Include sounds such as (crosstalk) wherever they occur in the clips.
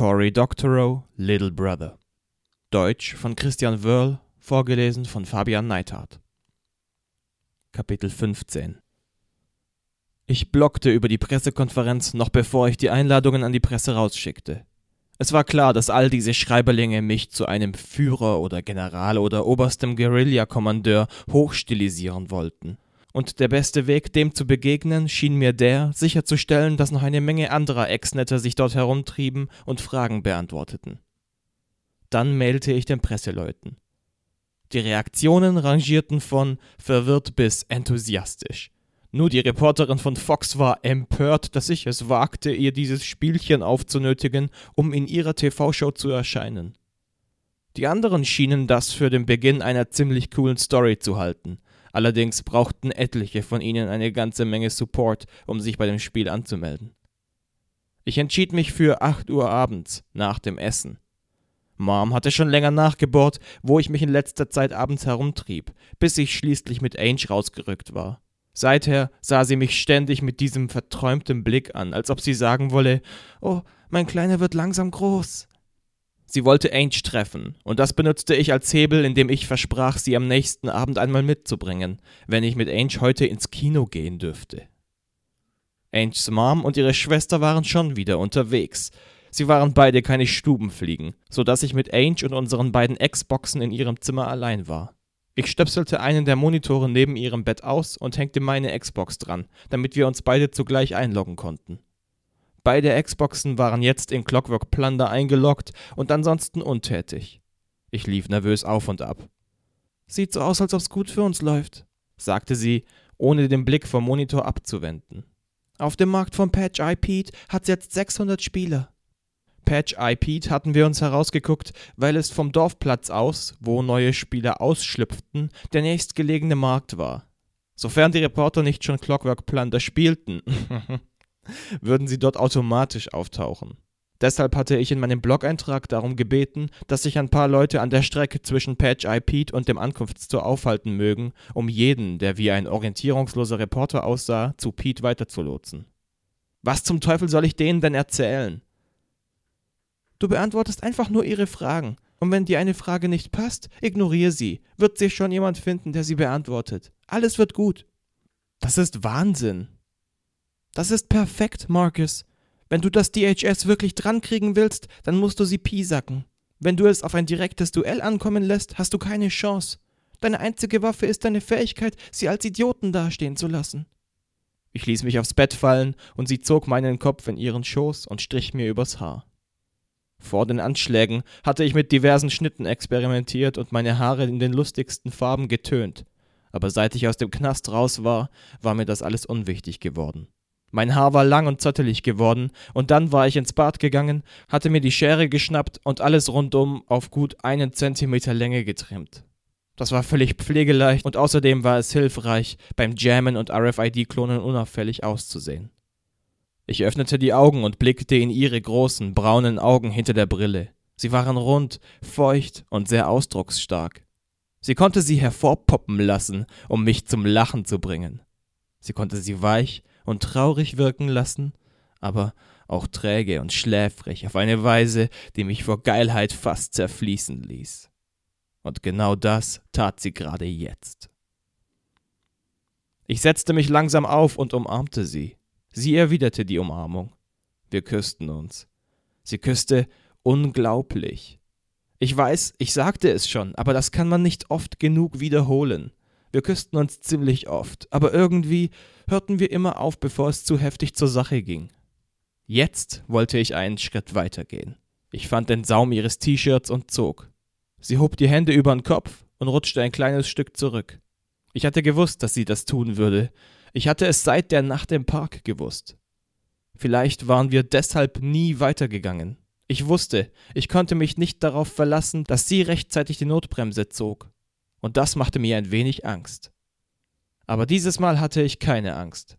Cory Doctorow, Little Brother. Deutsch von Christian Wörl, vorgelesen von Fabian Neithardt. Kapitel 15 Ich blockte über die Pressekonferenz, noch bevor ich die Einladungen an die Presse rausschickte. Es war klar, dass all diese Schreiberlinge mich zu einem Führer oder General oder oberstem Guerillakommandeur hochstilisieren wollten. Und der beste Weg, dem zu begegnen, schien mir der, sicherzustellen, dass noch eine Menge anderer Ex-Netter sich dort herumtrieben und Fragen beantworteten. Dann mailte ich den Presseleuten. Die Reaktionen rangierten von verwirrt bis enthusiastisch. Nur die Reporterin von Fox war empört, dass ich es wagte, ihr dieses Spielchen aufzunötigen, um in ihrer TV-Show zu erscheinen. Die anderen schienen das für den Beginn einer ziemlich coolen Story zu halten. Allerdings brauchten etliche von ihnen eine ganze Menge Support, um sich bei dem Spiel anzumelden. Ich entschied mich für 8 Uhr abends, nach dem Essen. Mom hatte schon länger nachgebohrt, wo ich mich in letzter Zeit abends herumtrieb, bis ich schließlich mit Ange rausgerückt war. Seither sah sie mich ständig mit diesem verträumten Blick an, als ob sie sagen wolle, Oh, mein Kleiner wird langsam groß. Sie wollte Ange treffen, und das benutzte ich als Hebel, indem ich versprach, sie am nächsten Abend einmal mitzubringen, wenn ich mit Ange heute ins Kino gehen dürfte. Anges Mom und ihre Schwester waren schon wieder unterwegs. Sie waren beide keine Stubenfliegen, so dass ich mit Ange und unseren beiden Xboxen in ihrem Zimmer allein war. Ich stöpselte einen der Monitore neben ihrem Bett aus und hängte meine Xbox dran, damit wir uns beide zugleich einloggen konnten. Beide Xboxen waren jetzt in Clockwork Plunder eingeloggt und ansonsten untätig. Ich lief nervös auf und ab. Sieht so aus, als ob's gut für uns läuft, sagte sie, ohne den Blick vom Monitor abzuwenden. Auf dem Markt von Patch Eye Pete hat's jetzt 600 Spieler. Patch IP hatten wir uns herausgeguckt, weil es vom Dorfplatz aus, wo neue Spieler ausschlüpften, der nächstgelegene Markt war. Sofern die Reporter nicht schon Clockwork Plunder spielten, (laughs) würden sie dort automatisch auftauchen. Deshalb hatte ich in meinem Blog-Eintrag darum gebeten, dass sich ein paar Leute an der Strecke zwischen Patch IP und dem Ankunftstor aufhalten mögen, um jeden, der wie ein orientierungsloser Reporter aussah, zu Pete weiterzulotsen. Was zum Teufel soll ich denen denn erzählen? Du beantwortest einfach nur ihre Fragen. Und wenn dir eine Frage nicht passt, ignoriere sie. Wird sich schon jemand finden, der sie beantwortet. Alles wird gut. Das ist Wahnsinn. Das ist perfekt, Marcus. Wenn du das DHS wirklich drankriegen willst, dann musst du sie piesacken. Wenn du es auf ein direktes Duell ankommen lässt, hast du keine Chance. Deine einzige Waffe ist deine Fähigkeit, sie als Idioten dastehen zu lassen. Ich ließ mich aufs Bett fallen, und sie zog meinen Kopf in ihren Schoß und strich mir übers Haar. Vor den Anschlägen hatte ich mit diversen Schnitten experimentiert und meine Haare in den lustigsten Farben getönt. Aber seit ich aus dem Knast raus war, war mir das alles unwichtig geworden. Mein Haar war lang und zottelig geworden, und dann war ich ins Bad gegangen, hatte mir die Schere geschnappt und alles rundum auf gut einen Zentimeter Länge getrimmt. Das war völlig pflegeleicht und außerdem war es hilfreich, beim Jammen und RFID-Klonen unauffällig auszusehen. Ich öffnete die Augen und blickte in ihre großen, braunen Augen hinter der Brille. Sie waren rund, feucht und sehr ausdrucksstark. Sie konnte sie hervorpoppen lassen, um mich zum Lachen zu bringen. Sie konnte sie weich und traurig wirken lassen, aber auch träge und schläfrig auf eine Weise, die mich vor Geilheit fast zerfließen ließ. Und genau das tat sie gerade jetzt. Ich setzte mich langsam auf und umarmte sie. Sie erwiderte die Umarmung. Wir küssten uns. Sie küsste unglaublich. Ich weiß, ich sagte es schon, aber das kann man nicht oft genug wiederholen. Wir küssten uns ziemlich oft, aber irgendwie hörten wir immer auf, bevor es zu heftig zur Sache ging. Jetzt wollte ich einen Schritt weitergehen. Ich fand den Saum ihres T-Shirts und zog. Sie hob die Hände über den Kopf und rutschte ein kleines Stück zurück. Ich hatte gewusst, dass sie das tun würde, ich hatte es seit der Nacht im Park gewusst. Vielleicht waren wir deshalb nie weitergegangen. Ich wusste, ich konnte mich nicht darauf verlassen, dass sie rechtzeitig die Notbremse zog. Und das machte mir ein wenig Angst. Aber dieses Mal hatte ich keine Angst.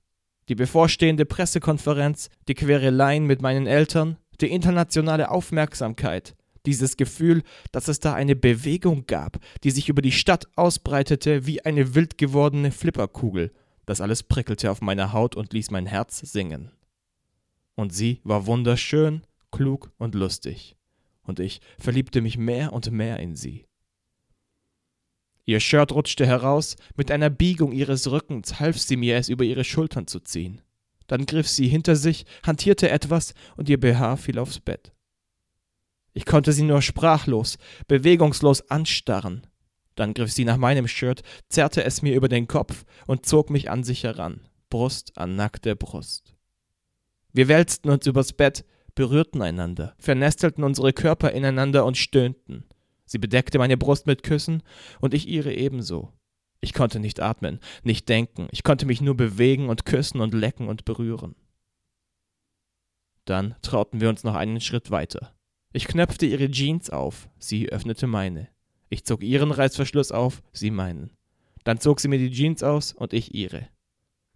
Die bevorstehende Pressekonferenz, die Quereleien mit meinen Eltern, die internationale Aufmerksamkeit, dieses Gefühl, dass es da eine Bewegung gab, die sich über die Stadt ausbreitete wie eine wild gewordene Flipperkugel das alles prickelte auf meiner Haut und ließ mein Herz singen. Und sie war wunderschön, klug und lustig, und ich verliebte mich mehr und mehr in sie. Ihr Shirt rutschte heraus, mit einer Biegung ihres Rückens half sie mir, es über ihre Schultern zu ziehen. Dann griff sie hinter sich, hantierte etwas, und ihr BH fiel aufs Bett. Ich konnte sie nur sprachlos, bewegungslos anstarren. Dann griff sie nach meinem Shirt, zerrte es mir über den Kopf und zog mich an sich heran, Brust an nackte Brust. Wir wälzten uns übers Bett, berührten einander, vernestelten unsere Körper ineinander und stöhnten. Sie bedeckte meine Brust mit Küssen und ich ihre ebenso. Ich konnte nicht atmen, nicht denken, ich konnte mich nur bewegen und küssen und lecken und berühren. Dann trauten wir uns noch einen Schritt weiter. Ich knöpfte ihre Jeans auf, sie öffnete meine. Ich zog ihren Reißverschluss auf, sie meinen. Dann zog sie mir die Jeans aus und ich ihre.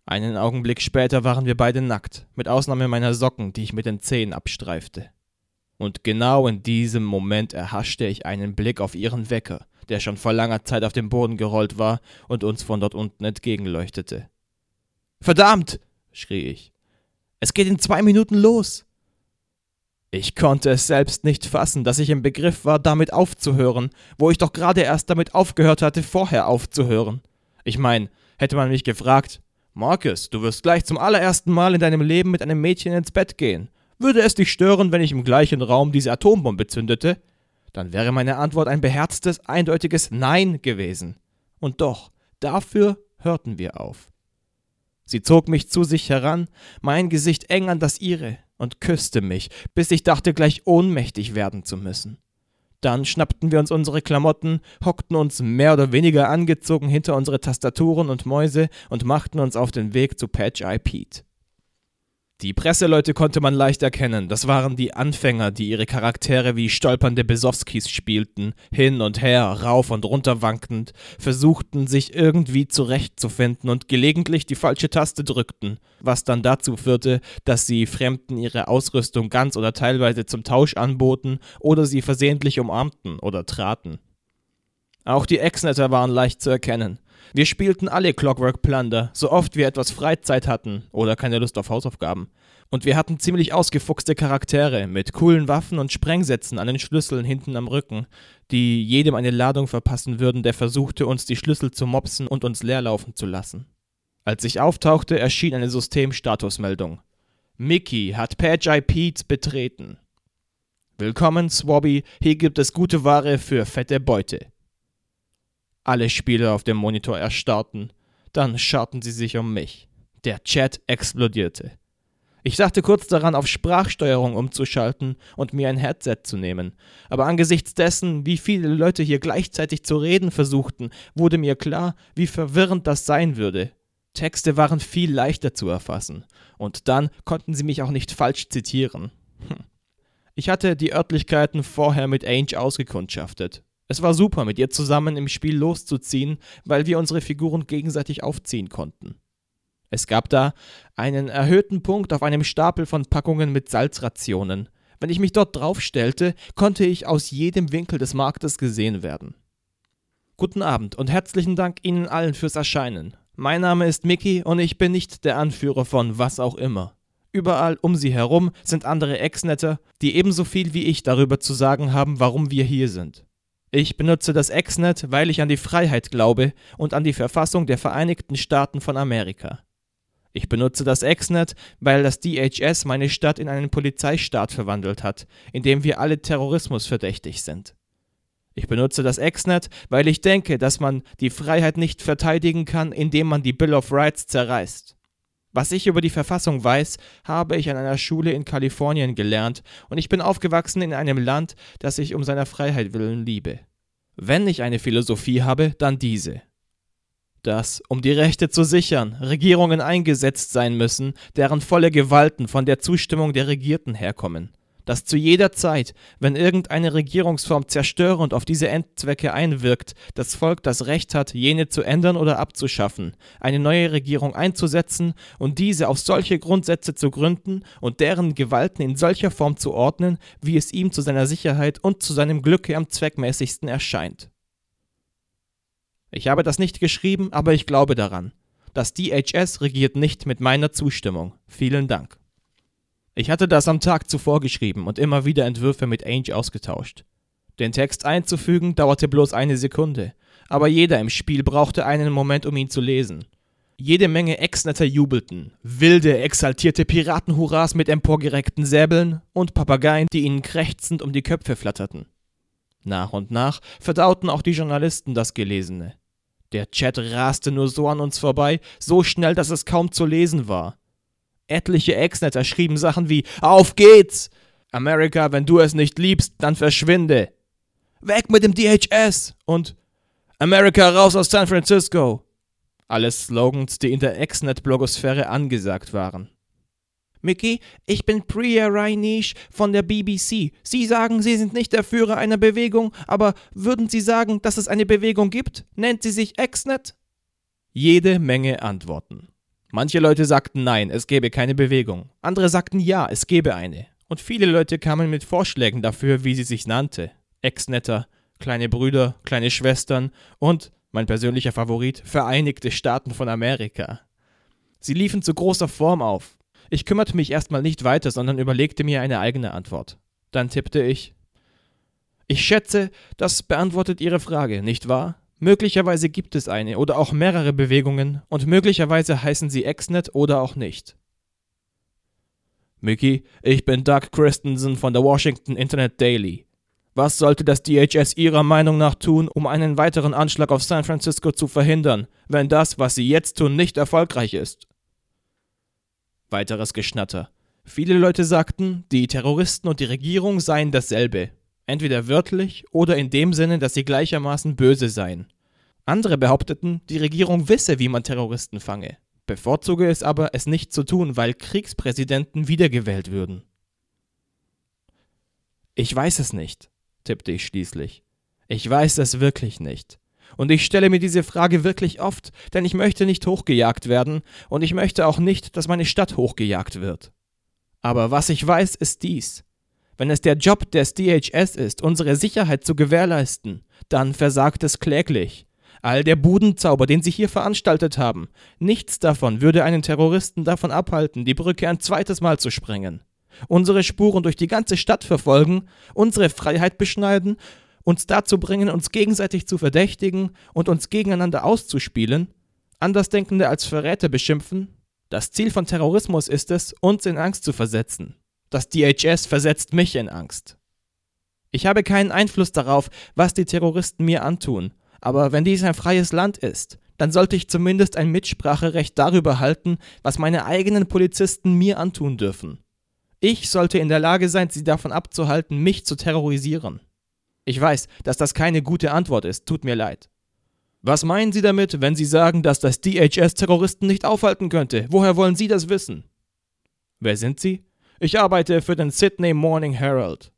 Einen Augenblick später waren wir beide nackt, mit Ausnahme meiner Socken, die ich mit den Zehen abstreifte. Und genau in diesem Moment erhaschte ich einen Blick auf ihren Wecker, der schon vor langer Zeit auf dem Boden gerollt war und uns von dort unten entgegenleuchtete. Verdammt! schrie ich. Es geht in zwei Minuten los. Ich konnte es selbst nicht fassen, dass ich im Begriff war, damit aufzuhören, wo ich doch gerade erst damit aufgehört hatte, vorher aufzuhören. Ich mein, hätte man mich gefragt, Marcus, du wirst gleich zum allerersten Mal in deinem Leben mit einem Mädchen ins Bett gehen. Würde es dich stören, wenn ich im gleichen Raum diese Atombombe zündete? Dann wäre meine Antwort ein beherztes, eindeutiges Nein gewesen. Und doch, dafür hörten wir auf. Sie zog mich zu sich heran, mein Gesicht eng an das ihre, und küsste mich, bis ich dachte, gleich ohnmächtig werden zu müssen. Dann schnappten wir uns unsere Klamotten, hockten uns mehr oder weniger angezogen hinter unsere Tastaturen und Mäuse und machten uns auf den Weg zu Patch Eye Pete. Die Presseleute konnte man leicht erkennen, das waren die Anfänger, die ihre Charaktere wie stolpernde Besowskis spielten, hin und her, rauf und runter wankend, versuchten sich irgendwie zurechtzufinden und gelegentlich die falsche Taste drückten, was dann dazu führte, dass sie Fremden ihre Ausrüstung ganz oder teilweise zum Tausch anboten oder sie versehentlich umarmten oder traten. Auch die Exnetter waren leicht zu erkennen. Wir spielten alle Clockwork Plunder, so oft wir etwas Freizeit hatten oder keine Lust auf Hausaufgaben. Und wir hatten ziemlich ausgefuchste Charaktere mit coolen Waffen und Sprengsätzen an den Schlüsseln hinten am Rücken, die jedem eine Ladung verpassen würden, der versuchte, uns die Schlüssel zu mopsen und uns leerlaufen zu lassen. Als ich auftauchte, erschien eine Systemstatusmeldung. Mickey hat Page Pete betreten. Willkommen, Swabby, hier gibt es gute Ware für fette Beute. Alle Spieler auf dem Monitor erstarrten. Dann scharten sie sich um mich. Der Chat explodierte. Ich dachte kurz daran, auf Sprachsteuerung umzuschalten und mir ein Headset zu nehmen. Aber angesichts dessen, wie viele Leute hier gleichzeitig zu reden versuchten, wurde mir klar, wie verwirrend das sein würde. Texte waren viel leichter zu erfassen. Und dann konnten sie mich auch nicht falsch zitieren. Hm. Ich hatte die Örtlichkeiten vorher mit Ainge ausgekundschaftet. Es war super, mit ihr zusammen im Spiel loszuziehen, weil wir unsere Figuren gegenseitig aufziehen konnten. Es gab da einen erhöhten Punkt auf einem Stapel von Packungen mit Salzrationen. Wenn ich mich dort draufstellte, konnte ich aus jedem Winkel des Marktes gesehen werden. Guten Abend und herzlichen Dank Ihnen allen fürs Erscheinen. Mein Name ist Mickey und ich bin nicht der Anführer von was auch immer. Überall um sie herum sind andere Ex-Netter, die ebenso viel wie ich darüber zu sagen haben, warum wir hier sind. Ich benutze das Exnet, weil ich an die Freiheit glaube und an die Verfassung der Vereinigten Staaten von Amerika. Ich benutze das Exnet, weil das DHS meine Stadt in einen Polizeistaat verwandelt hat, in dem wir alle Terrorismus verdächtig sind. Ich benutze das Exnet, weil ich denke, dass man die Freiheit nicht verteidigen kann, indem man die Bill of Rights zerreißt. Was ich über die Verfassung weiß, habe ich an einer Schule in Kalifornien gelernt und ich bin aufgewachsen in einem Land, das ich um seiner Freiheit willen liebe. Wenn ich eine Philosophie habe, dann diese. Dass, um die Rechte zu sichern, Regierungen eingesetzt sein müssen, deren volle Gewalten von der Zustimmung der Regierten herkommen dass zu jeder Zeit, wenn irgendeine Regierungsform zerstörend auf diese Endzwecke einwirkt, das Volk das Recht hat, jene zu ändern oder abzuschaffen, eine neue Regierung einzusetzen und diese auf solche Grundsätze zu gründen und deren Gewalten in solcher Form zu ordnen, wie es ihm zu seiner Sicherheit und zu seinem Glücke am zweckmäßigsten erscheint. Ich habe das nicht geschrieben, aber ich glaube daran. Das DHS regiert nicht mit meiner Zustimmung. Vielen Dank. Ich hatte das am Tag zuvor geschrieben und immer wieder Entwürfe mit Ainge ausgetauscht. Den Text einzufügen dauerte bloß eine Sekunde, aber jeder im Spiel brauchte einen Moment, um ihn zu lesen. Jede Menge Exnetter jubelten, wilde, exaltierte Piratenhurras mit emporgereckten Säbeln und Papageien, die ihnen krächzend um die Köpfe flatterten. Nach und nach verdauten auch die Journalisten das Gelesene. Der Chat raste nur so an uns vorbei, so schnell, dass es kaum zu lesen war. Etliche Exnetter schrieben Sachen wie Auf geht's! Amerika, wenn du es nicht liebst, dann verschwinde! Weg mit dem DHS! Und Amerika raus aus San Francisco! Alles Slogans, die in der Exnet-Blogosphäre angesagt waren. Mickey, ich bin Priya Rainish von der BBC. Sie sagen, Sie sind nicht der Führer einer Bewegung, aber würden Sie sagen, dass es eine Bewegung gibt? Nennt sie sich Exnet? Jede Menge Antworten. Manche Leute sagten nein, es gäbe keine Bewegung. Andere sagten ja, es gäbe eine. Und viele Leute kamen mit Vorschlägen dafür, wie sie sich nannte. Exnetter, kleine Brüder, kleine Schwestern und mein persönlicher Favorit, Vereinigte Staaten von Amerika. Sie liefen zu großer Form auf. Ich kümmerte mich erstmal nicht weiter, sondern überlegte mir eine eigene Antwort. Dann tippte ich. Ich schätze, das beantwortet Ihre Frage, nicht wahr? Möglicherweise gibt es eine oder auch mehrere Bewegungen und möglicherweise heißen sie Exnet oder auch nicht. Mickey, ich bin Doug Christensen von der Washington Internet Daily. Was sollte das DHS Ihrer Meinung nach tun, um einen weiteren Anschlag auf San Francisco zu verhindern, wenn das, was Sie jetzt tun, nicht erfolgreich ist? Weiteres Geschnatter. Viele Leute sagten, die Terroristen und die Regierung seien dasselbe, entweder wörtlich oder in dem Sinne, dass sie gleichermaßen böse seien. Andere behaupteten, die Regierung wisse, wie man Terroristen fange, bevorzuge es aber, es nicht zu tun, weil Kriegspräsidenten wiedergewählt würden. Ich weiß es nicht tippte ich schließlich. Ich weiß es wirklich nicht. Und ich stelle mir diese Frage wirklich oft, denn ich möchte nicht hochgejagt werden und ich möchte auch nicht, dass meine Stadt hochgejagt wird. Aber was ich weiß, ist dies. Wenn es der Job des DHS ist, unsere Sicherheit zu gewährleisten, dann versagt es kläglich. All der Budenzauber, den Sie hier veranstaltet haben, nichts davon würde einen Terroristen davon abhalten, die Brücke ein zweites Mal zu sprengen unsere Spuren durch die ganze Stadt verfolgen, unsere Freiheit beschneiden, uns dazu bringen, uns gegenseitig zu verdächtigen und uns gegeneinander auszuspielen, Andersdenkende als Verräter beschimpfen. Das Ziel von Terrorismus ist es, uns in Angst zu versetzen. Das DHS versetzt mich in Angst. Ich habe keinen Einfluss darauf, was die Terroristen mir antun, aber wenn dies ein freies Land ist, dann sollte ich zumindest ein Mitspracherecht darüber halten, was meine eigenen Polizisten mir antun dürfen. Ich sollte in der Lage sein, sie davon abzuhalten, mich zu terrorisieren. Ich weiß, dass das keine gute Antwort ist, tut mir leid. Was meinen Sie damit, wenn Sie sagen, dass das DHS Terroristen nicht aufhalten könnte? Woher wollen Sie das wissen? Wer sind Sie? Ich arbeite für den Sydney Morning Herald.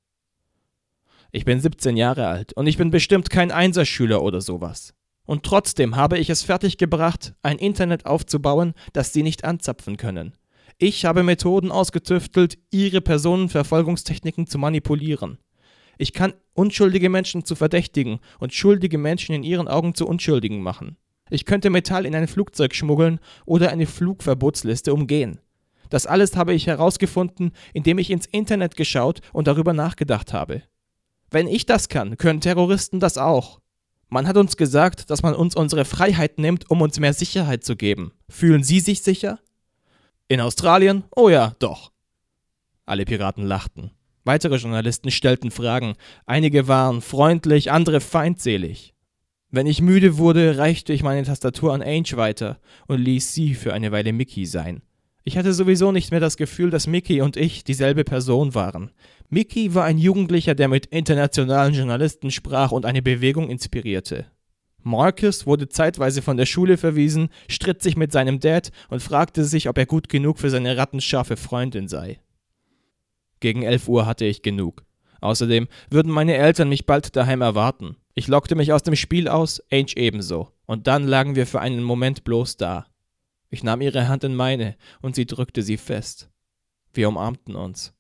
Ich bin 17 Jahre alt und ich bin bestimmt kein Einserschüler oder sowas. Und trotzdem habe ich es fertiggebracht, ein Internet aufzubauen, das Sie nicht anzapfen können. Ich habe Methoden ausgetüftelt, ihre Personenverfolgungstechniken zu manipulieren. Ich kann unschuldige Menschen zu Verdächtigen und schuldige Menschen in ihren Augen zu Unschuldigen machen. Ich könnte Metall in ein Flugzeug schmuggeln oder eine Flugverbotsliste umgehen. Das alles habe ich herausgefunden, indem ich ins Internet geschaut und darüber nachgedacht habe. Wenn ich das kann, können Terroristen das auch. Man hat uns gesagt, dass man uns unsere Freiheit nimmt, um uns mehr Sicherheit zu geben. Fühlen Sie sich sicher? In Australien? Oh ja, doch. Alle Piraten lachten. Weitere Journalisten stellten Fragen. Einige waren freundlich, andere feindselig. Wenn ich müde wurde, reichte ich meine Tastatur an Ainge weiter und ließ sie für eine Weile Mickey sein. Ich hatte sowieso nicht mehr das Gefühl, dass Mickey und ich dieselbe Person waren. Mickey war ein Jugendlicher, der mit internationalen Journalisten sprach und eine Bewegung inspirierte. Marcus wurde zeitweise von der Schule verwiesen, stritt sich mit seinem Dad und fragte sich, ob er gut genug für seine rattenscharfe Freundin sei. Gegen elf Uhr hatte ich genug. Außerdem würden meine Eltern mich bald daheim erwarten. Ich lockte mich aus dem Spiel aus, Ange ebenso, und dann lagen wir für einen Moment bloß da. Ich nahm ihre Hand in meine und sie drückte sie fest. Wir umarmten uns.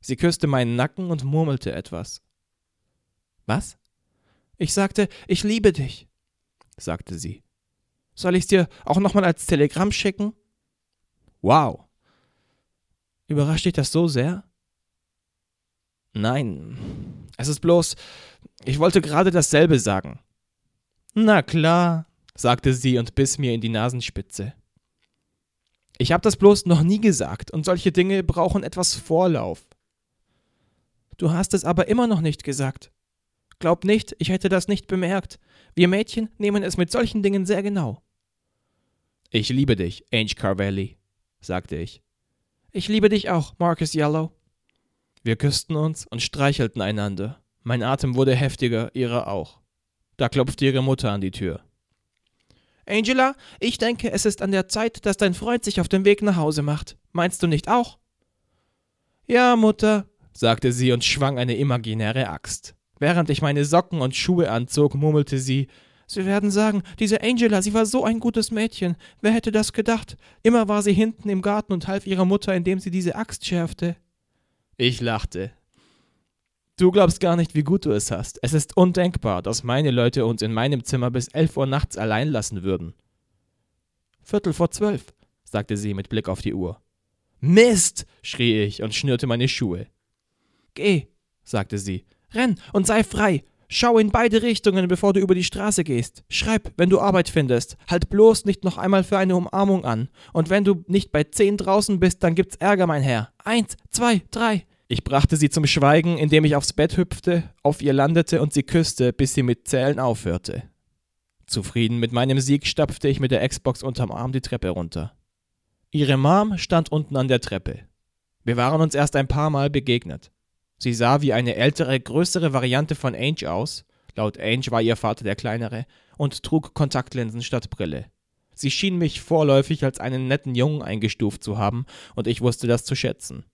Sie küsste meinen Nacken und murmelte etwas. Was? Ich sagte, ich liebe dich, sagte sie. Soll ich's dir auch nochmal als Telegramm schicken? Wow. Überrascht dich das so sehr? Nein, es ist bloß, ich wollte gerade dasselbe sagen. Na klar, sagte sie und biss mir in die Nasenspitze. Ich habe das bloß noch nie gesagt, und solche Dinge brauchen etwas Vorlauf. Du hast es aber immer noch nicht gesagt. Glaub nicht, ich hätte das nicht bemerkt. Wir Mädchen nehmen es mit solchen Dingen sehr genau. Ich liebe dich, Ange Carvelli, sagte ich. Ich liebe dich auch, Marcus Yellow. Wir küssten uns und streichelten einander. Mein Atem wurde heftiger, ihrer auch. Da klopfte ihre Mutter an die Tür. Angela, ich denke, es ist an der Zeit, dass dein Freund sich auf den Weg nach Hause macht. Meinst du nicht auch? Ja, Mutter, sagte sie und schwang eine imaginäre Axt. Während ich meine Socken und Schuhe anzog, murmelte sie Sie werden sagen, diese Angela, sie war so ein gutes Mädchen. Wer hätte das gedacht? Immer war sie hinten im Garten und half ihrer Mutter, indem sie diese Axt schärfte. Ich lachte. Du glaubst gar nicht, wie gut du es hast. Es ist undenkbar, dass meine Leute uns in meinem Zimmer bis elf Uhr nachts allein lassen würden. Viertel vor zwölf, sagte sie mit Blick auf die Uhr. Mist, schrie ich und schnürte meine Schuhe. Geh, sagte sie, renn und sei frei. Schau in beide Richtungen, bevor du über die Straße gehst. Schreib, wenn du Arbeit findest. Halt bloß nicht noch einmal für eine Umarmung an. Und wenn du nicht bei zehn draußen bist, dann gibt's Ärger, mein Herr. Eins, zwei, drei. Ich brachte sie zum Schweigen, indem ich aufs Bett hüpfte, auf ihr landete und sie küsste, bis sie mit Zählen aufhörte. Zufrieden mit meinem Sieg stapfte ich mit der Xbox unterm Arm die Treppe runter. Ihre Mom stand unten an der Treppe. Wir waren uns erst ein paar Mal begegnet. Sie sah wie eine ältere, größere Variante von Ange aus, laut Ange war ihr Vater der kleinere, und trug Kontaktlinsen statt Brille. Sie schien mich vorläufig als einen netten Jungen eingestuft zu haben, und ich wusste das zu schätzen.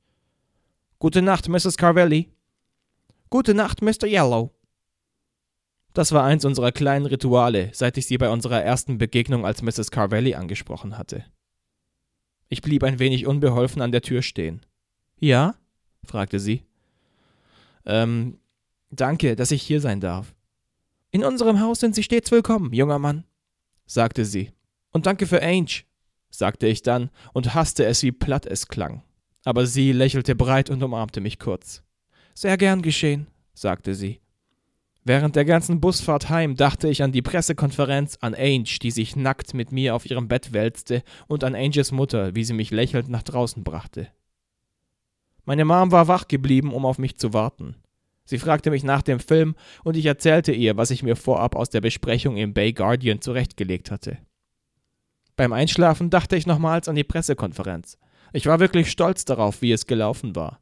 Gute Nacht, Mrs. Carvelli. Gute Nacht, Mr. Yellow. Das war eins unserer kleinen Rituale, seit ich sie bei unserer ersten Begegnung als Mrs. Carvelli angesprochen hatte. Ich blieb ein wenig unbeholfen an der Tür stehen. Ja? fragte sie. Ähm, danke, dass ich hier sein darf. In unserem Haus sind Sie stets willkommen, junger Mann, sagte sie. Und danke für Ange, sagte ich dann und hasste es, wie platt es klang. Aber sie lächelte breit und umarmte mich kurz. Sehr gern geschehen, sagte sie. Während der ganzen Busfahrt heim dachte ich an die Pressekonferenz, an Ange, die sich nackt mit mir auf ihrem Bett wälzte, und an Anges Mutter, wie sie mich lächelnd nach draußen brachte. Meine Mom war wach geblieben, um auf mich zu warten. Sie fragte mich nach dem Film und ich erzählte ihr, was ich mir vorab aus der Besprechung im Bay Guardian zurechtgelegt hatte. Beim Einschlafen dachte ich nochmals an die Pressekonferenz. Ich war wirklich stolz darauf, wie es gelaufen war.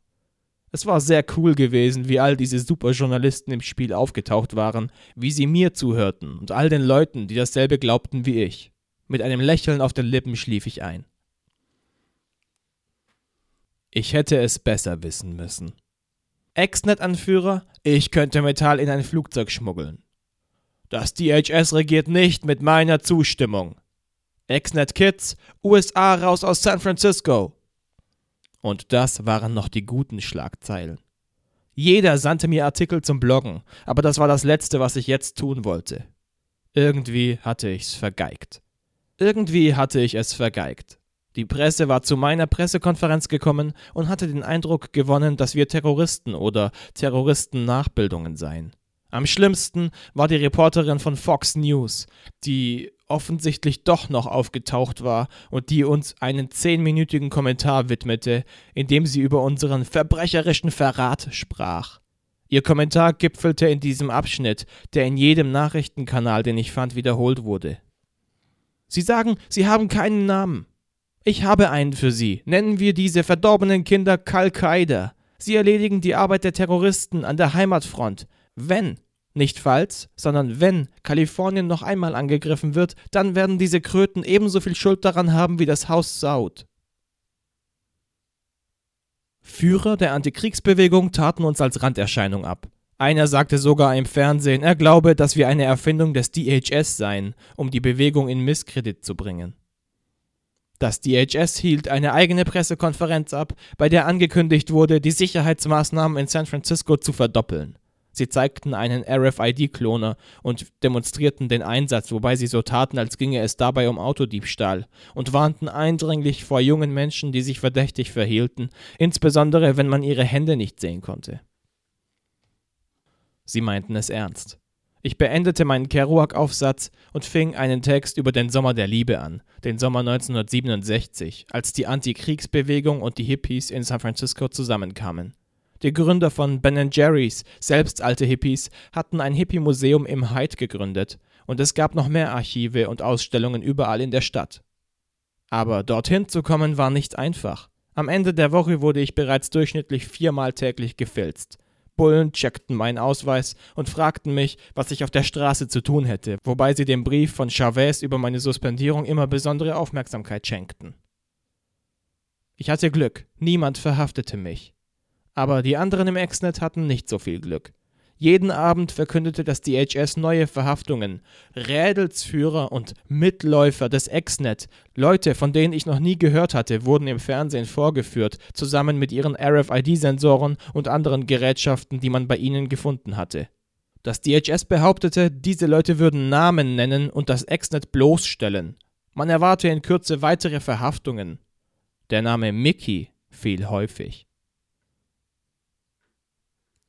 Es war sehr cool gewesen, wie all diese Superjournalisten im Spiel aufgetaucht waren, wie sie mir zuhörten und all den Leuten, die dasselbe glaubten wie ich. Mit einem Lächeln auf den Lippen schlief ich ein. Ich hätte es besser wissen müssen. Exnet-Anführer, ich könnte Metall in ein Flugzeug schmuggeln. Das DHS regiert nicht mit meiner Zustimmung. Exnet Kids, USA raus aus San Francisco. Und das waren noch die guten Schlagzeilen. Jeder sandte mir Artikel zum Bloggen, aber das war das Letzte, was ich jetzt tun wollte. Irgendwie hatte ich's vergeigt. Irgendwie hatte ich es vergeigt. Die Presse war zu meiner Pressekonferenz gekommen und hatte den Eindruck gewonnen, dass wir Terroristen oder Terroristennachbildungen seien. Am schlimmsten war die Reporterin von Fox News, die offensichtlich doch noch aufgetaucht war und die uns einen zehnminütigen Kommentar widmete, in dem sie über unseren verbrecherischen Verrat sprach. Ihr Kommentar gipfelte in diesem Abschnitt, der in jedem Nachrichtenkanal, den ich fand, wiederholt wurde. Sie sagen, Sie haben keinen Namen. Ich habe einen für Sie. Nennen wir diese verdorbenen Kinder Al-Qaida. Sie erledigen die Arbeit der Terroristen an der Heimatfront. Wenn, nicht falls, sondern wenn Kalifornien noch einmal angegriffen wird, dann werden diese Kröten ebenso viel Schuld daran haben wie das Haus Saud. Führer der Antikriegsbewegung taten uns als Randerscheinung ab. Einer sagte sogar im Fernsehen, er glaube, dass wir eine Erfindung des DHS seien, um die Bewegung in Misskredit zu bringen. Das DHS hielt eine eigene Pressekonferenz ab, bei der angekündigt wurde, die Sicherheitsmaßnahmen in San Francisco zu verdoppeln. Sie zeigten einen RFID-Kloner und demonstrierten den Einsatz, wobei sie so taten, als ginge es dabei um Autodiebstahl, und warnten eindringlich vor jungen Menschen, die sich verdächtig verhielten, insbesondere wenn man ihre Hände nicht sehen konnte. Sie meinten es ernst. Ich beendete meinen Kerouac-Aufsatz und fing einen Text über den Sommer der Liebe an, den Sommer 1967, als die Antikriegsbewegung und die Hippies in San Francisco zusammenkamen. Die Gründer von Ben Jerry's, selbst alte Hippies, hatten ein Hippie-Museum im Hyde gegründet und es gab noch mehr Archive und Ausstellungen überall in der Stadt. Aber dorthin zu kommen war nicht einfach. Am Ende der Woche wurde ich bereits durchschnittlich viermal täglich gefilzt. Bullen checkten meinen Ausweis und fragten mich, was ich auf der Straße zu tun hätte, wobei sie dem Brief von Chavez über meine Suspendierung immer besondere Aufmerksamkeit schenkten. Ich hatte Glück, niemand verhaftete mich. Aber die anderen im Exnet hatten nicht so viel Glück. Jeden Abend verkündete das DHS neue Verhaftungen. Rädelsführer und Mitläufer des Exnet, Leute, von denen ich noch nie gehört hatte, wurden im Fernsehen vorgeführt, zusammen mit ihren RFID-Sensoren und anderen Gerätschaften, die man bei ihnen gefunden hatte. Das DHS behauptete, diese Leute würden Namen nennen und das Exnet bloßstellen. Man erwarte in Kürze weitere Verhaftungen. Der Name Mickey fiel häufig.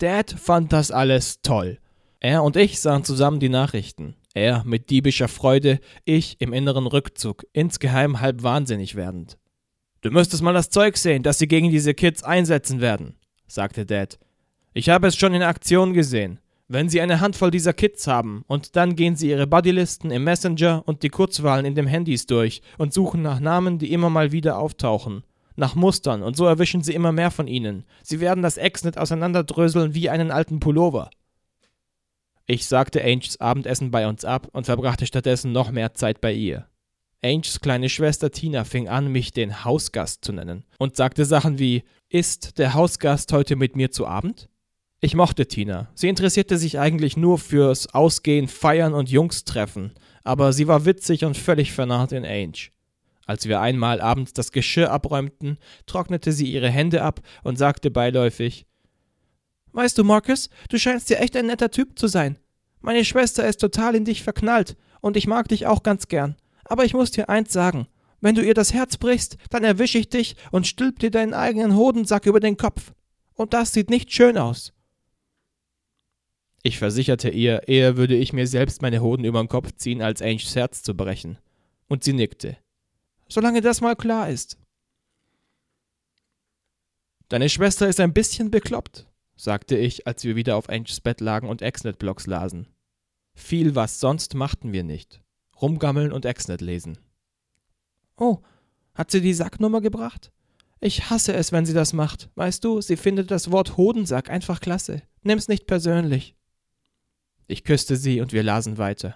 Dad fand das alles toll. Er und ich sahen zusammen die Nachrichten. Er mit diebischer Freude, ich im inneren Rückzug, insgeheim halb wahnsinnig werdend. Du müsstest mal das Zeug sehen, das sie gegen diese Kids einsetzen werden, sagte Dad. Ich habe es schon in Aktion gesehen. Wenn sie eine Handvoll dieser Kids haben und dann gehen sie ihre Bodylisten im Messenger und die Kurzwahlen in den Handys durch und suchen nach Namen, die immer mal wieder auftauchen nach Mustern und so erwischen sie immer mehr von ihnen. Sie werden das Exnet auseinanderdröseln wie einen alten Pullover. Ich sagte Anges Abendessen bei uns ab und verbrachte stattdessen noch mehr Zeit bei ihr. Anges kleine Schwester Tina fing an, mich den Hausgast zu nennen und sagte Sachen wie: Ist der Hausgast heute mit mir zu Abend? Ich mochte Tina. Sie interessierte sich eigentlich nur fürs Ausgehen, Feiern und Jungstreffen, aber sie war witzig und völlig vernarrt in Ange. Als wir einmal abends das Geschirr abräumten, trocknete sie ihre Hände ab und sagte beiläufig Weißt du, Marcus, du scheinst ja echt ein netter Typ zu sein. Meine Schwester ist total in dich verknallt, und ich mag dich auch ganz gern. Aber ich muss dir eins sagen. Wenn du ihr das Herz brichst, dann erwische ich dich und stülp dir deinen eigenen Hodensack über den Kopf. Und das sieht nicht schön aus. Ich versicherte ihr, eher würde ich mir selbst meine Hoden über den Kopf ziehen, als Anges Herz zu brechen. Und sie nickte solange das mal klar ist. Deine Schwester ist ein bisschen bekloppt, sagte ich, als wir wieder auf Anges Bett lagen und Exnet-Blogs lasen. Viel was sonst machten wir nicht. Rumgammeln und Exnet lesen. Oh, hat sie die Sacknummer gebracht? Ich hasse es, wenn sie das macht. Weißt du, sie findet das Wort Hodensack einfach klasse. Nimm's nicht persönlich. Ich küsste sie und wir lasen weiter.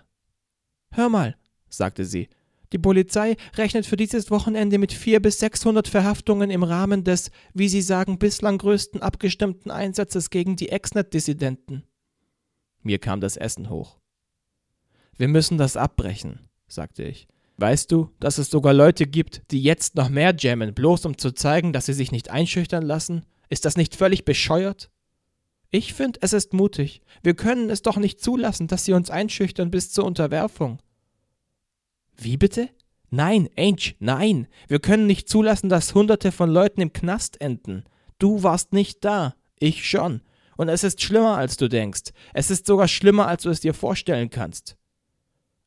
Hör mal, sagte sie, die Polizei rechnet für dieses Wochenende mit 400 bis 600 Verhaftungen im Rahmen des, wie sie sagen, bislang größten abgestimmten Einsatzes gegen die Exnet-Dissidenten. Mir kam das Essen hoch. Wir müssen das abbrechen, sagte ich. Weißt du, dass es sogar Leute gibt, die jetzt noch mehr jammen, bloß um zu zeigen, dass sie sich nicht einschüchtern lassen? Ist das nicht völlig bescheuert? Ich finde, es ist mutig. Wir können es doch nicht zulassen, dass sie uns einschüchtern bis zur Unterwerfung. Wie bitte? Nein, Ange, nein. Wir können nicht zulassen, dass Hunderte von Leuten im Knast enden. Du warst nicht da. Ich schon. Und es ist schlimmer, als du denkst. Es ist sogar schlimmer, als du es dir vorstellen kannst.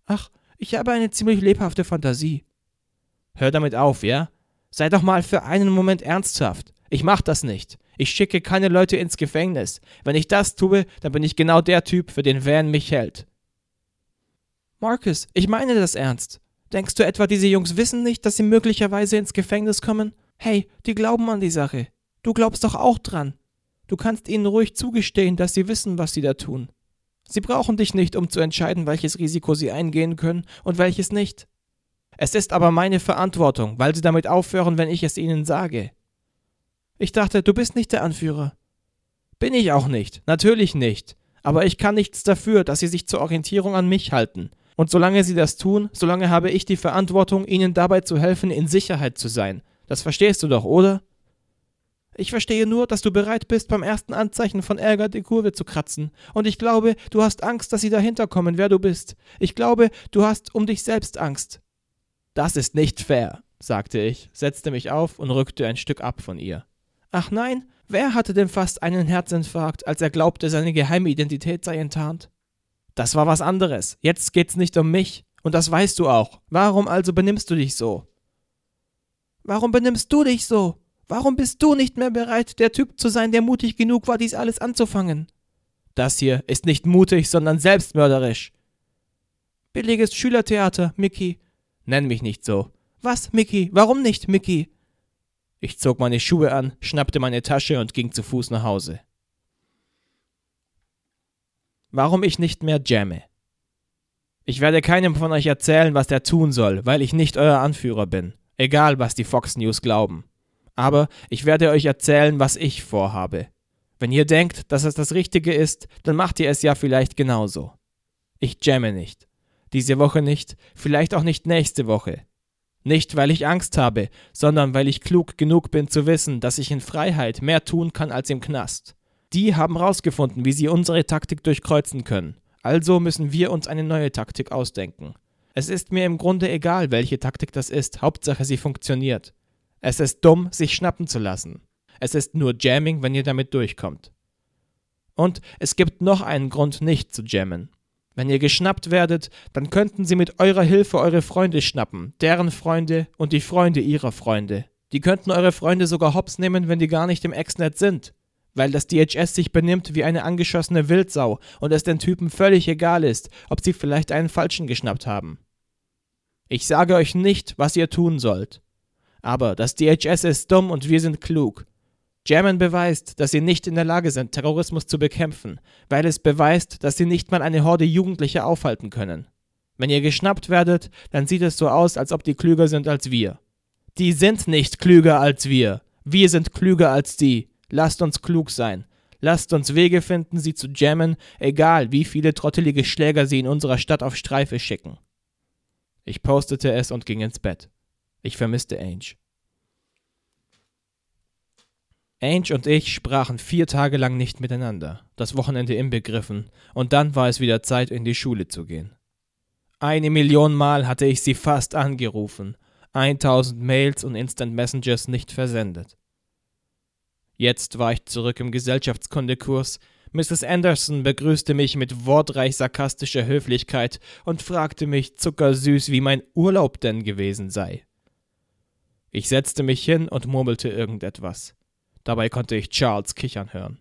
Ach, ich habe eine ziemlich lebhafte Fantasie. Hör damit auf, ja? Sei doch mal für einen Moment ernsthaft. Ich mach das nicht. Ich schicke keine Leute ins Gefängnis. Wenn ich das tue, dann bin ich genau der Typ, für den Van mich hält. Marcus, ich meine das ernst. Denkst du etwa, diese Jungs wissen nicht, dass sie möglicherweise ins Gefängnis kommen? Hey, die glauben an die Sache. Du glaubst doch auch dran. Du kannst ihnen ruhig zugestehen, dass sie wissen, was sie da tun. Sie brauchen dich nicht, um zu entscheiden, welches Risiko sie eingehen können und welches nicht. Es ist aber meine Verantwortung, weil sie damit aufhören, wenn ich es ihnen sage. Ich dachte, du bist nicht der Anführer. Bin ich auch nicht, natürlich nicht. Aber ich kann nichts dafür, dass sie sich zur Orientierung an mich halten. Und solange sie das tun, solange habe ich die Verantwortung, ihnen dabei zu helfen, in Sicherheit zu sein. Das verstehst du doch, oder? Ich verstehe nur, dass du bereit bist, beim ersten Anzeichen von Ärger die Kurve zu kratzen. Und ich glaube, du hast Angst, dass sie dahinter kommen, wer du bist. Ich glaube, du hast um dich selbst Angst. Das ist nicht fair, sagte ich, setzte mich auf und rückte ein Stück ab von ihr. Ach nein, wer hatte denn fast einen Herzinfarkt, als er glaubte, seine geheime Identität sei enttarnt? Das war was anderes. Jetzt geht's nicht um mich. Und das weißt du auch. Warum also benimmst du dich so? Warum benimmst du dich so? Warum bist du nicht mehr bereit, der Typ zu sein, der mutig genug war, dies alles anzufangen? Das hier ist nicht mutig, sondern selbstmörderisch. Billiges Schülertheater, Mickey. Nenn mich nicht so. Was, Mickey? Warum nicht, Mickey? Ich zog meine Schuhe an, schnappte meine Tasche und ging zu Fuß nach Hause. Warum ich nicht mehr jamme. Ich werde keinem von euch erzählen, was er tun soll, weil ich nicht euer Anführer bin, egal was die Fox News glauben. Aber ich werde euch erzählen, was ich vorhabe. Wenn ihr denkt, dass es das Richtige ist, dann macht ihr es ja vielleicht genauso. Ich jamme nicht. Diese Woche nicht, vielleicht auch nicht nächste Woche. Nicht, weil ich Angst habe, sondern weil ich klug genug bin zu wissen, dass ich in Freiheit mehr tun kann als im Knast. Die haben rausgefunden, wie sie unsere Taktik durchkreuzen können. Also müssen wir uns eine neue Taktik ausdenken. Es ist mir im Grunde egal, welche Taktik das ist, Hauptsache sie funktioniert. Es ist dumm, sich schnappen zu lassen. Es ist nur Jamming, wenn ihr damit durchkommt. Und es gibt noch einen Grund, nicht zu jammen. Wenn ihr geschnappt werdet, dann könnten sie mit eurer Hilfe eure Freunde schnappen, deren Freunde und die Freunde ihrer Freunde. Die könnten eure Freunde sogar hops nehmen, wenn die gar nicht im Exnet sind. Weil das DHS sich benimmt wie eine angeschossene Wildsau und es den Typen völlig egal ist, ob sie vielleicht einen Falschen geschnappt haben. Ich sage euch nicht, was ihr tun sollt. Aber das DHS ist dumm und wir sind klug. German beweist, dass sie nicht in der Lage sind, Terrorismus zu bekämpfen, weil es beweist, dass sie nicht mal eine Horde Jugendlicher aufhalten können. Wenn ihr geschnappt werdet, dann sieht es so aus, als ob die klüger sind als wir. Die sind nicht klüger als wir. Wir sind klüger als die. Lasst uns klug sein. Lasst uns Wege finden, sie zu jammen, egal wie viele trottelige Schläger sie in unserer Stadt auf Streife schicken. Ich postete es und ging ins Bett. Ich vermisste Ange. Ange und ich sprachen vier Tage lang nicht miteinander, das Wochenende inbegriffen, und dann war es wieder Zeit, in die Schule zu gehen. Eine Million Mal hatte ich sie fast angerufen, 1000 Mails und Instant Messengers nicht versendet. Jetzt war ich zurück im Gesellschaftskundekurs. Mrs. Anderson begrüßte mich mit wortreich sarkastischer Höflichkeit und fragte mich zuckersüß, wie mein Urlaub denn gewesen sei. Ich setzte mich hin und murmelte irgendetwas. Dabei konnte ich Charles kichern hören.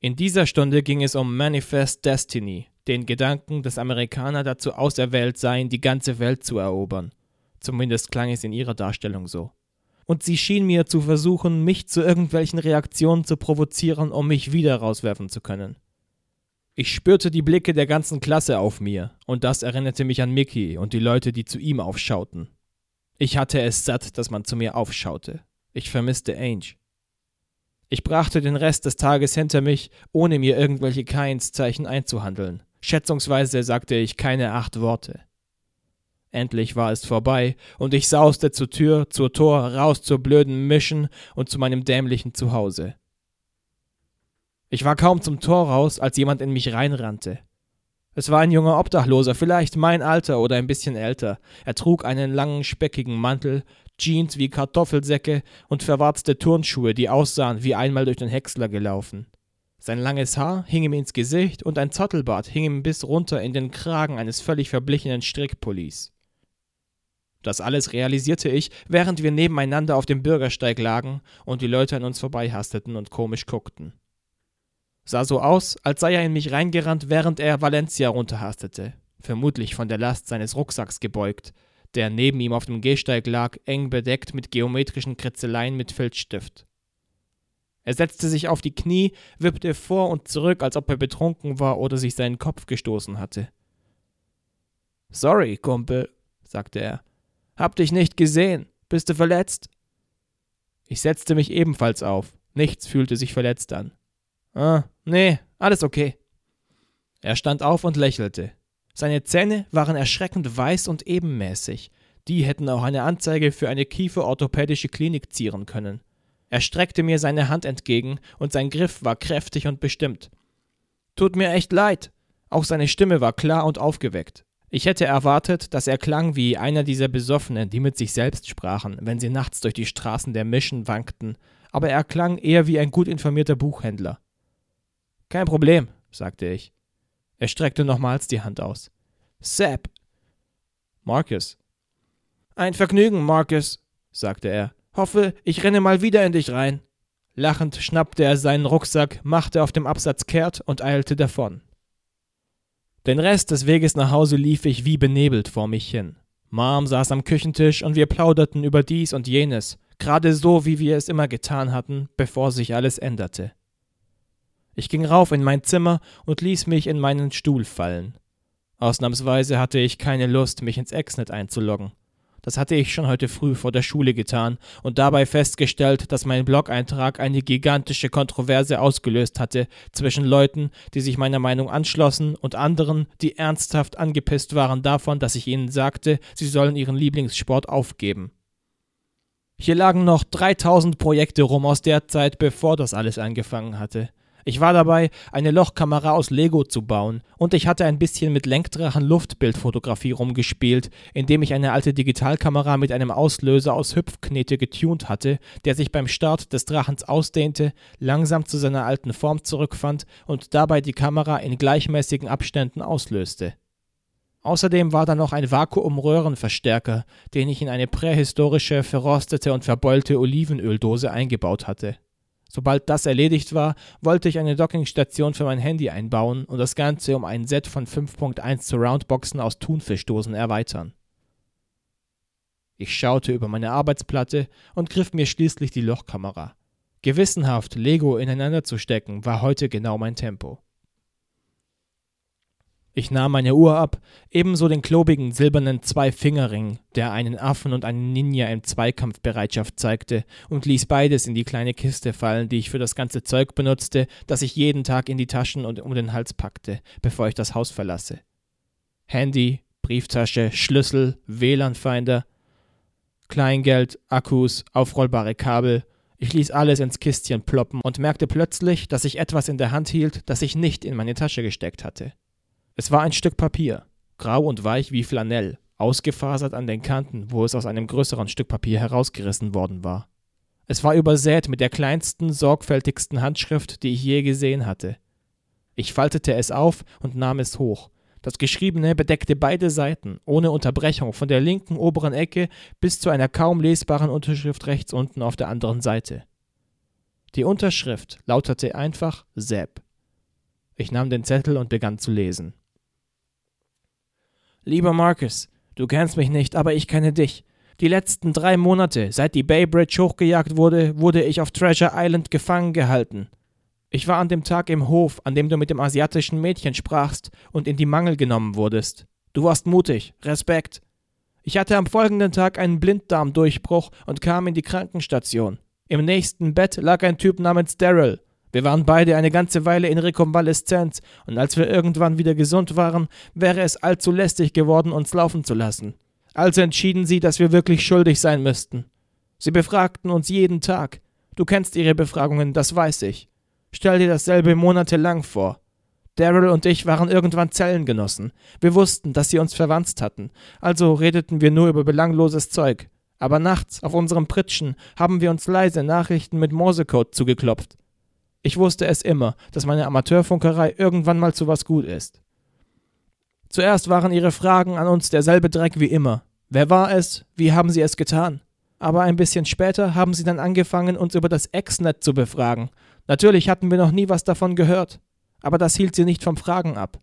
In dieser Stunde ging es um Manifest Destiny, den Gedanken, dass Amerikaner dazu auserwählt seien, die ganze Welt zu erobern. Zumindest klang es in ihrer Darstellung so. Und sie schien mir zu versuchen, mich zu irgendwelchen Reaktionen zu provozieren, um mich wieder rauswerfen zu können. Ich spürte die Blicke der ganzen Klasse auf mir, und das erinnerte mich an Mickey und die Leute, die zu ihm aufschauten. Ich hatte es satt, dass man zu mir aufschaute. Ich vermisste Ange. Ich brachte den Rest des Tages hinter mich, ohne mir irgendwelche Kainszeichen einzuhandeln. Schätzungsweise sagte ich keine acht Worte. Endlich war es vorbei, und ich sauste zur Tür, zur Tor, raus zur blöden Mission und zu meinem dämlichen Zuhause. Ich war kaum zum Tor raus, als jemand in mich reinrannte. Es war ein junger Obdachloser, vielleicht mein Alter oder ein bisschen älter. Er trug einen langen, speckigen Mantel, Jeans wie Kartoffelsäcke und verwarzte Turnschuhe, die aussahen wie einmal durch den Häcksler gelaufen. Sein langes Haar hing ihm ins Gesicht und ein Zottelbart hing ihm bis runter in den Kragen eines völlig verblichenen Strickpullis. Das alles realisierte ich, während wir nebeneinander auf dem Bürgersteig lagen und die Leute an uns vorbeihasteten und komisch guckten. Sah so aus, als sei er in mich reingerannt, während er Valencia runterhastete, vermutlich von der Last seines Rucksacks gebeugt, der neben ihm auf dem Gehsteig lag, eng bedeckt mit geometrischen Kritzeleien mit Filzstift. Er setzte sich auf die Knie, wippte vor und zurück, als ob er betrunken war oder sich seinen Kopf gestoßen hatte. Sorry, Kumpel, sagte er. Hab dich nicht gesehen. Bist du verletzt? Ich setzte mich ebenfalls auf. Nichts fühlte sich verletzt an. Ah, nee, alles okay. Er stand auf und lächelte. Seine Zähne waren erschreckend weiß und ebenmäßig. Die hätten auch eine Anzeige für eine kieferorthopädische Klinik zieren können. Er streckte mir seine Hand entgegen, und sein Griff war kräftig und bestimmt. Tut mir echt leid. Auch seine Stimme war klar und aufgeweckt. Ich hätte erwartet, dass er klang wie einer dieser Besoffenen, die mit sich selbst sprachen, wenn sie nachts durch die Straßen der Mission wankten, aber er klang eher wie ein gut informierter Buchhändler. Kein Problem, sagte ich. Er streckte nochmals die Hand aus. Sepp. Marcus. Ein Vergnügen, Marcus, sagte er. Hoffe, ich renne mal wieder in dich rein. Lachend schnappte er seinen Rucksack, machte auf dem Absatz kehrt und eilte davon. Den Rest des Weges nach Hause lief ich wie benebelt vor mich hin. Mom saß am Küchentisch und wir plauderten über dies und jenes, gerade so, wie wir es immer getan hatten, bevor sich alles änderte. Ich ging rauf in mein Zimmer und ließ mich in meinen Stuhl fallen. Ausnahmsweise hatte ich keine Lust, mich ins Exnet einzuloggen. Das hatte ich schon heute früh vor der Schule getan und dabei festgestellt, dass mein Blog-Eintrag eine gigantische Kontroverse ausgelöst hatte zwischen Leuten, die sich meiner Meinung anschlossen und anderen, die ernsthaft angepisst waren davon, dass ich ihnen sagte, sie sollen ihren Lieblingssport aufgeben. Hier lagen noch 3000 Projekte rum aus der Zeit, bevor das alles angefangen hatte. Ich war dabei, eine Lochkamera aus Lego zu bauen und ich hatte ein bisschen mit Lenkdrachen Luftbildfotografie rumgespielt, indem ich eine alte Digitalkamera mit einem Auslöser aus Hüpfknete getunt hatte, der sich beim Start des Drachens ausdehnte, langsam zu seiner alten Form zurückfand und dabei die Kamera in gleichmäßigen Abständen auslöste. Außerdem war da noch ein Vakuumröhrenverstärker, den ich in eine prähistorische, verrostete und verbeulte Olivenöldose eingebaut hatte. Sobald das erledigt war, wollte ich eine Dockingstation für mein Handy einbauen und das Ganze um ein Set von 5.1 Surroundboxen aus Thunfischdosen erweitern. Ich schaute über meine Arbeitsplatte und griff mir schließlich die Lochkamera. Gewissenhaft Lego ineinander zu stecken, war heute genau mein Tempo. Ich nahm meine Uhr ab, ebenso den klobigen silbernen Zweifingerring, der einen Affen und einen Ninja im Zweikampfbereitschaft zeigte, und ließ beides in die kleine Kiste fallen, die ich für das ganze Zeug benutzte, das ich jeden Tag in die Taschen und um den Hals packte, bevor ich das Haus verlasse. Handy, Brieftasche, Schlüssel, WLAN-Finder, Kleingeld, Akkus, aufrollbare Kabel, ich ließ alles ins Kistchen ploppen und merkte plötzlich, dass ich etwas in der Hand hielt, das ich nicht in meine Tasche gesteckt hatte. Es war ein Stück Papier, grau und weich wie Flanell, ausgefasert an den Kanten, wo es aus einem größeren Stück Papier herausgerissen worden war. Es war übersät mit der kleinsten, sorgfältigsten Handschrift, die ich je gesehen hatte. Ich faltete es auf und nahm es hoch. Das Geschriebene bedeckte beide Seiten, ohne Unterbrechung, von der linken oberen Ecke bis zu einer kaum lesbaren Unterschrift rechts unten auf der anderen Seite. Die Unterschrift lautete einfach Sepp. Ich nahm den Zettel und begann zu lesen. Lieber Marcus, du kennst mich nicht, aber ich kenne dich. Die letzten drei Monate, seit die Bay Bridge hochgejagt wurde, wurde ich auf Treasure Island gefangen gehalten. Ich war an dem Tag im Hof, an dem du mit dem asiatischen Mädchen sprachst und in die Mangel genommen wurdest. Du warst mutig, Respekt. Ich hatte am folgenden Tag einen Blinddarmdurchbruch und kam in die Krankenstation. Im nächsten Bett lag ein Typ namens Daryl. Wir waren beide eine ganze Weile in Rekonvaleszenz, und als wir irgendwann wieder gesund waren, wäre es allzu lästig geworden, uns laufen zu lassen. Also entschieden sie, dass wir wirklich schuldig sein müssten. Sie befragten uns jeden Tag. Du kennst ihre Befragungen, das weiß ich. Stell dir dasselbe monatelang vor. Daryl und ich waren irgendwann Zellengenossen. Wir wussten, dass sie uns verwandt hatten, also redeten wir nur über belangloses Zeug. Aber nachts, auf unserem Pritschen, haben wir uns leise Nachrichten mit Morsecode zugeklopft. Ich wusste es immer, dass meine Amateurfunkerei irgendwann mal zu was gut ist. Zuerst waren ihre Fragen an uns derselbe Dreck wie immer. Wer war es? Wie haben sie es getan? Aber ein bisschen später haben sie dann angefangen, uns über das Exnet zu befragen. Natürlich hatten wir noch nie was davon gehört. Aber das hielt sie nicht vom Fragen ab.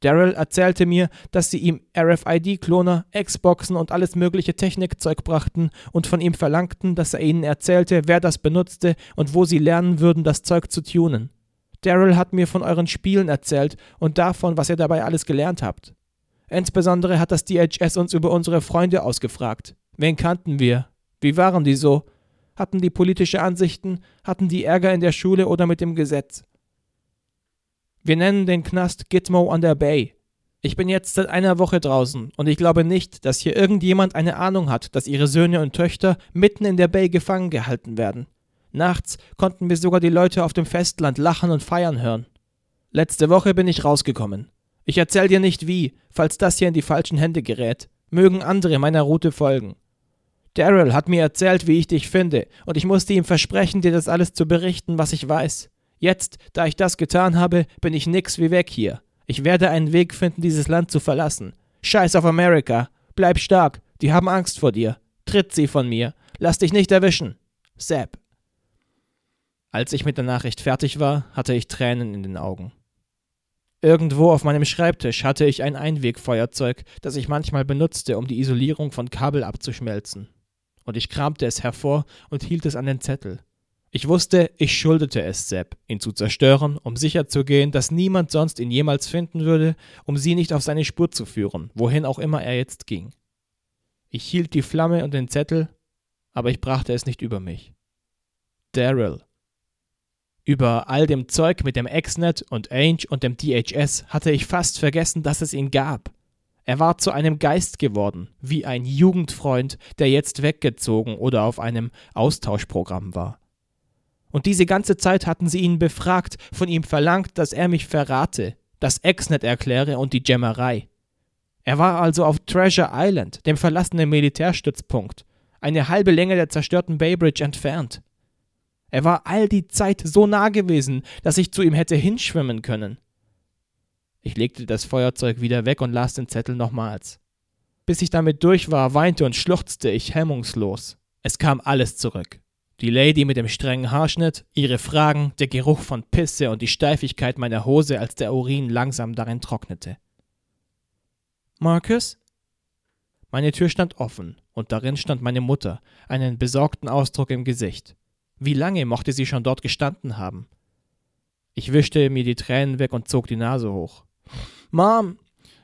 Daryl erzählte mir, dass sie ihm RFID-Kloner, Xboxen und alles mögliche Technikzeug brachten und von ihm verlangten, dass er ihnen erzählte, wer das benutzte und wo sie lernen würden, das Zeug zu tunen. Daryl hat mir von euren Spielen erzählt und davon, was ihr dabei alles gelernt habt. Insbesondere hat das DHS uns über unsere Freunde ausgefragt. Wen kannten wir? Wie waren die so? Hatten die politische Ansichten? Hatten die Ärger in der Schule oder mit dem Gesetz? Wir nennen den Knast Gitmo on der Bay. Ich bin jetzt seit einer Woche draußen und ich glaube nicht, dass hier irgendjemand eine Ahnung hat, dass ihre Söhne und Töchter mitten in der Bay gefangen gehalten werden. Nachts konnten wir sogar die Leute auf dem Festland lachen und feiern hören. Letzte Woche bin ich rausgekommen. Ich erzähl dir nicht wie, falls das hier in die falschen Hände gerät. Mögen andere meiner Route folgen. Daryl hat mir erzählt, wie ich dich finde, und ich musste ihm versprechen, dir das alles zu berichten, was ich weiß. Jetzt, da ich das getan habe, bin ich nix wie weg hier. Ich werde einen Weg finden, dieses Land zu verlassen. Scheiß auf Amerika. Bleib stark. Die haben Angst vor dir. Tritt sie von mir. Lass dich nicht erwischen. Sepp. Als ich mit der Nachricht fertig war, hatte ich Tränen in den Augen. Irgendwo auf meinem Schreibtisch hatte ich ein Einwegfeuerzeug, das ich manchmal benutzte, um die Isolierung von Kabel abzuschmelzen. Und ich kramte es hervor und hielt es an den Zettel. Ich wusste, ich schuldete es Sepp, ihn zu zerstören, um sicherzugehen, dass niemand sonst ihn jemals finden würde, um sie nicht auf seine Spur zu führen, wohin auch immer er jetzt ging. Ich hielt die Flamme und den Zettel, aber ich brachte es nicht über mich. Daryl, über all dem Zeug mit dem Exnet und Ainge und dem DHS hatte ich fast vergessen, dass es ihn gab. Er war zu einem Geist geworden, wie ein Jugendfreund, der jetzt weggezogen oder auf einem Austauschprogramm war. Und diese ganze Zeit hatten sie ihn befragt, von ihm verlangt, dass er mich verrate, das Exnet erkläre und die Gemmerei. Er war also auf Treasure Island, dem verlassenen Militärstützpunkt, eine halbe Länge der zerstörten Baybridge entfernt. Er war all die Zeit so nah gewesen, dass ich zu ihm hätte hinschwimmen können. Ich legte das Feuerzeug wieder weg und las den Zettel nochmals. Bis ich damit durch war, weinte und schluchzte ich hemmungslos. Es kam alles zurück. Die Lady mit dem strengen Haarschnitt, ihre Fragen, der Geruch von Pisse und die Steifigkeit meiner Hose, als der Urin langsam darin trocknete. Marcus? Meine Tür stand offen, und darin stand meine Mutter, einen besorgten Ausdruck im Gesicht. Wie lange mochte sie schon dort gestanden haben? Ich wischte mir die Tränen weg und zog die Nase hoch. Mom,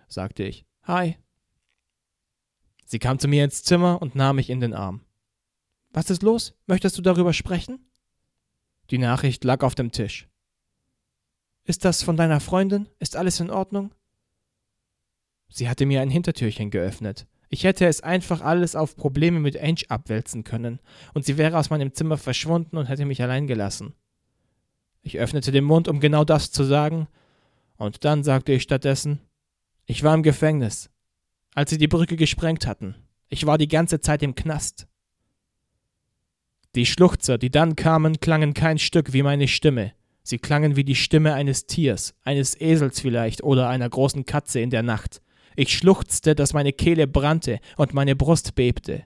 sagte ich. Hi. Sie kam zu mir ins Zimmer und nahm mich in den Arm. Was ist los? Möchtest du darüber sprechen? Die Nachricht lag auf dem Tisch. Ist das von deiner Freundin? Ist alles in Ordnung? Sie hatte mir ein Hintertürchen geöffnet. Ich hätte es einfach alles auf Probleme mit Ange abwälzen können, und sie wäre aus meinem Zimmer verschwunden und hätte mich allein gelassen. Ich öffnete den Mund, um genau das zu sagen, und dann sagte ich stattdessen, ich war im Gefängnis, als sie die Brücke gesprengt hatten. Ich war die ganze Zeit im Knast. Die Schluchzer, die dann kamen, klangen kein Stück wie meine Stimme. Sie klangen wie die Stimme eines Tiers, eines Esels vielleicht oder einer großen Katze in der Nacht. Ich schluchzte, dass meine Kehle brannte und meine Brust bebte.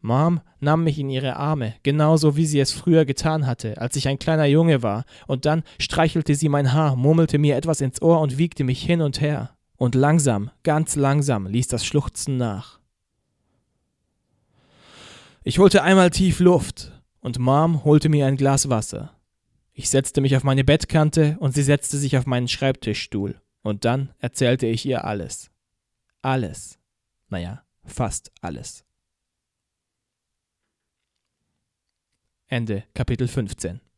Mom nahm mich in ihre Arme, genauso wie sie es früher getan hatte, als ich ein kleiner Junge war, und dann streichelte sie mein Haar, murmelte mir etwas ins Ohr und wiegte mich hin und her. Und langsam, ganz langsam ließ das Schluchzen nach. Ich holte einmal tief Luft, und Mom holte mir ein Glas Wasser. Ich setzte mich auf meine Bettkante und sie setzte sich auf meinen Schreibtischstuhl, und dann erzählte ich ihr alles alles. Naja, fast alles. Ende Kapitel 15